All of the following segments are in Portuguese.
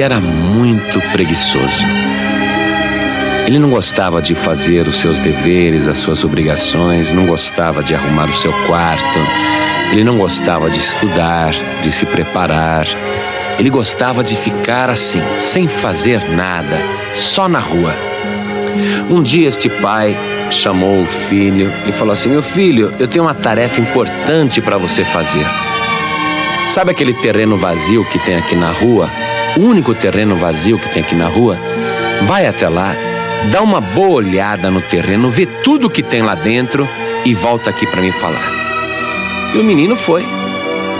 era muito preguiçoso. Ele não gostava de fazer os seus deveres, as suas obrigações, não gostava de arrumar o seu quarto, ele não gostava de estudar, de se preparar. Ele gostava de ficar assim, sem fazer nada, só na rua. Um dia este pai chamou o filho e falou assim: Meu filho, eu tenho uma tarefa importante para você fazer. Sabe aquele terreno vazio que tem aqui na rua? O único terreno vazio que tem aqui na rua? Vai até lá, dá uma boa olhada no terreno, vê tudo que tem lá dentro e volta aqui para me falar. E o menino foi.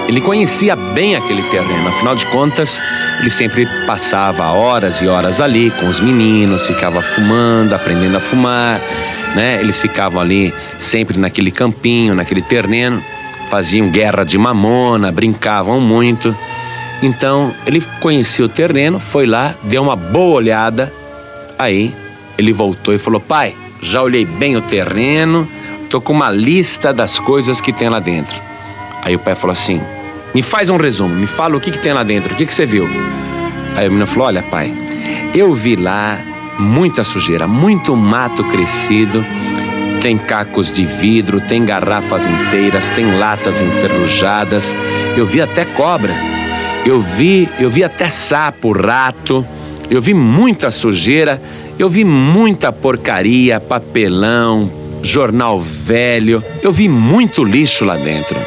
Ele conhecia bem aquele terreno, afinal de contas, ele sempre passava horas e horas ali com os meninos, ficava fumando, aprendendo a fumar, né? Eles ficavam ali sempre naquele campinho, naquele terreno, faziam guerra de mamona, brincavam muito. Então, ele conhecia o terreno, foi lá, deu uma boa olhada. Aí, ele voltou e falou: "Pai, já olhei bem o terreno, Tô com uma lista das coisas que tem lá dentro. Aí o pai falou assim: Me faz um resumo, me fala o que, que tem lá dentro, o que, que você viu? Aí o menino falou: Olha, pai, eu vi lá muita sujeira, muito mato crescido, tem cacos de vidro, tem garrafas inteiras, tem latas enferrujadas, eu vi até cobra, eu vi, eu vi até sapo, rato, eu vi muita sujeira, eu vi muita porcaria, papelão, jornal velho. Eu vi muito lixo lá dentro.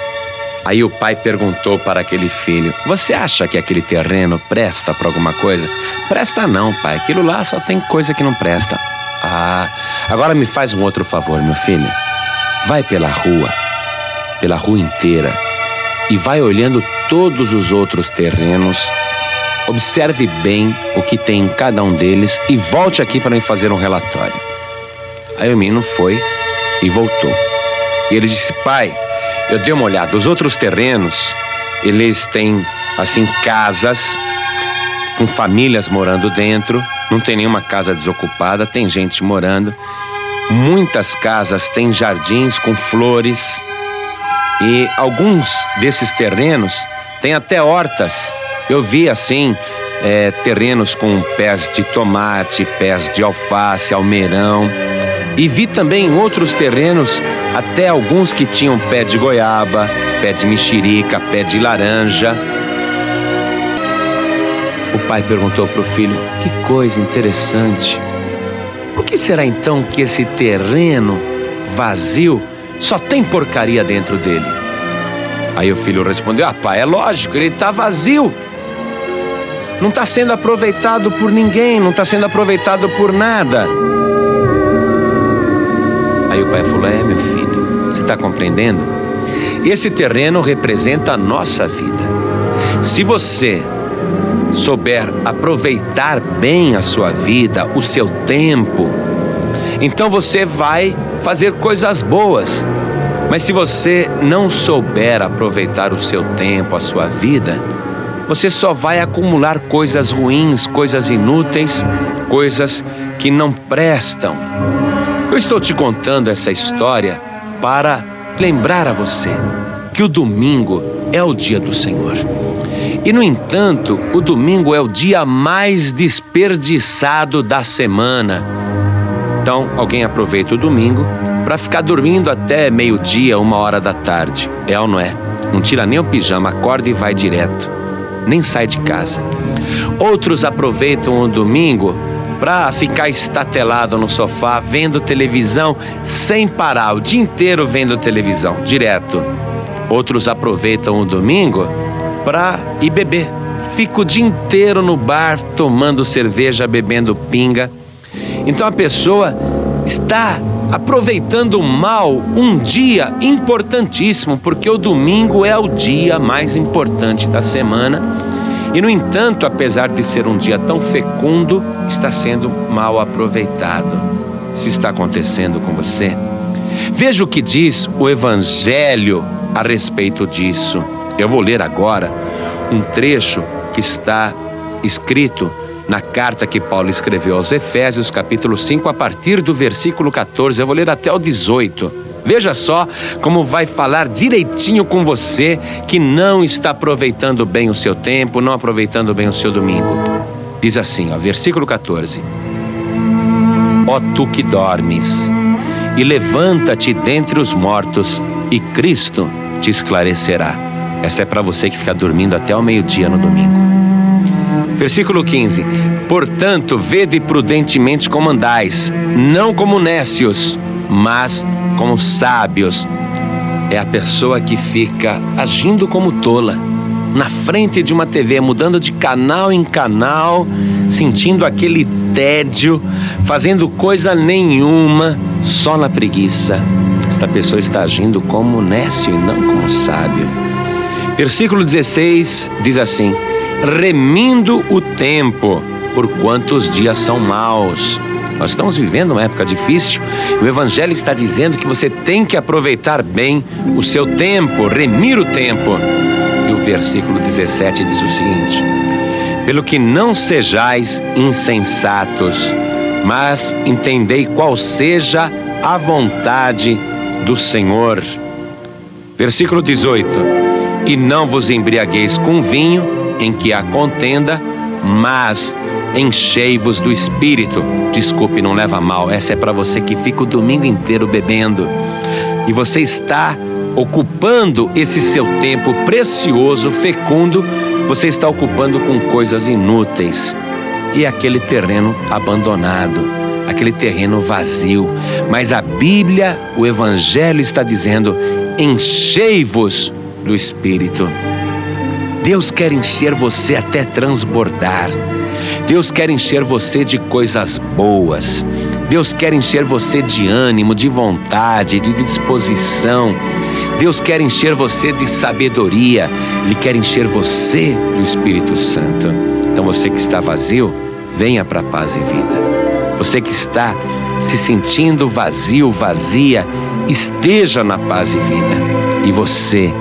Aí o pai perguntou para aquele filho: Você acha que aquele terreno presta para alguma coisa? Presta não, pai. Aquilo lá só tem coisa que não presta. Ah, agora me faz um outro favor, meu filho. Vai pela rua, pela rua inteira, e vai olhando todos os outros terrenos. Observe bem o que tem em cada um deles e volte aqui para me fazer um relatório. Aí o menino foi e voltou. E ele disse: Pai, eu dei uma olhada. Os outros terrenos, eles têm, assim, casas com famílias morando dentro. Não tem nenhuma casa desocupada, tem gente morando. Muitas casas têm jardins com flores. E alguns desses terrenos têm até hortas. Eu vi assim é, terrenos com pés de tomate, pés de alface, almeirão. E vi também outros terrenos até alguns que tinham pé de goiaba, pé de mexerica, pé de laranja. O pai perguntou para o filho: Que coisa interessante. Por que será então que esse terreno vazio só tem porcaria dentro dele? Aí o filho respondeu: Ah, pai, é lógico, ele está vazio. Não está sendo aproveitado por ninguém, não está sendo aproveitado por nada. Aí o pai falou: É, meu filho, você está compreendendo? Esse terreno representa a nossa vida. Se você souber aproveitar bem a sua vida, o seu tempo, então você vai fazer coisas boas. Mas se você não souber aproveitar o seu tempo, a sua vida, você só vai acumular coisas ruins, coisas inúteis, coisas que não prestam. Eu estou te contando essa história para lembrar a você que o domingo é o dia do Senhor. E, no entanto, o domingo é o dia mais desperdiçado da semana. Então, alguém aproveita o domingo para ficar dormindo até meio-dia, uma hora da tarde. É ou não é? Não tira nem o pijama, acorda e vai direto. Nem sai de casa. Outros aproveitam o domingo para ficar estatelado no sofá vendo televisão sem parar, o dia inteiro vendo televisão, direto. Outros aproveitam o domingo para ir beber. Fica o dia inteiro no bar tomando cerveja, bebendo pinga. Então a pessoa está aproveitando mal um dia importantíssimo, porque o domingo é o dia mais importante da semana e, no entanto, apesar de ser um dia tão fecundo, está sendo mal aproveitado. Isso está acontecendo com você? Veja o que diz o Evangelho a respeito disso. Eu vou ler agora um trecho que está escrito na carta que Paulo escreveu aos Efésios, capítulo 5, a partir do versículo 14. Eu vou ler até o 18. Veja só como vai falar direitinho com você que não está aproveitando bem o seu tempo, não aproveitando bem o seu domingo. Diz assim, ó, versículo 14: Ó tu que dormes, e levanta-te dentre os mortos, e Cristo te esclarecerá. Essa é para você que fica dormindo até o meio-dia no domingo. Versículo 15: Portanto, vede prudentemente como andais, não como nécios, mas como sábios. É a pessoa que fica agindo como tola, na frente de uma TV, mudando de canal em canal, sentindo aquele tédio, fazendo coisa nenhuma, só na preguiça. Esta pessoa está agindo como nécio e não como sábio. Versículo 16 diz assim: remindo o tempo, por quantos dias são maus. Nós estamos vivendo uma época difícil e o Evangelho está dizendo que você tem que aproveitar bem o seu tempo, remir o tempo. E o versículo 17 diz o seguinte: Pelo que não sejais insensatos, mas entendei qual seja a vontade do Senhor. Versículo 18: E não vos embriagueis com vinho em que há contenda, mas enchei-vos do espírito. Desculpe, não leva mal. Essa é para você que fica o domingo inteiro bebendo. E você está ocupando esse seu tempo precioso, fecundo, você está ocupando com coisas inúteis. E aquele terreno abandonado, aquele terreno vazio. Mas a Bíblia, o Evangelho está dizendo: enchei-vos do Espírito. Deus quer encher você até transbordar. Deus quer encher você de coisas boas. Deus quer encher você de ânimo, de vontade, de disposição. Deus quer encher você de sabedoria. Ele quer encher você do Espírito Santo. Então você que está vazio, venha para a paz e vida. Você que está se sentindo vazio, vazia, esteja na paz e vida. E você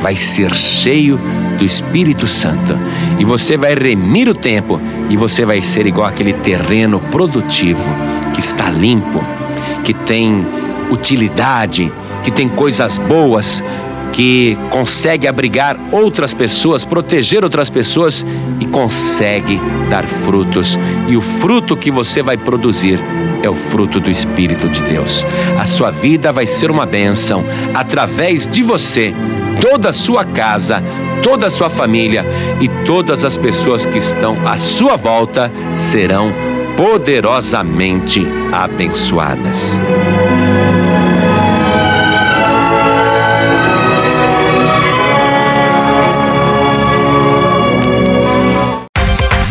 vai ser cheio do Espírito Santo. E você vai remir o tempo e você vai ser igual aquele terreno produtivo que está limpo, que tem utilidade, que tem coisas boas, que consegue abrigar outras pessoas, proteger outras pessoas e consegue dar frutos. E o fruto que você vai produzir é o fruto do Espírito de Deus. A sua vida vai ser uma bênção através de você toda a sua casa, toda a sua família e todas as pessoas que estão à sua volta serão poderosamente abençoadas.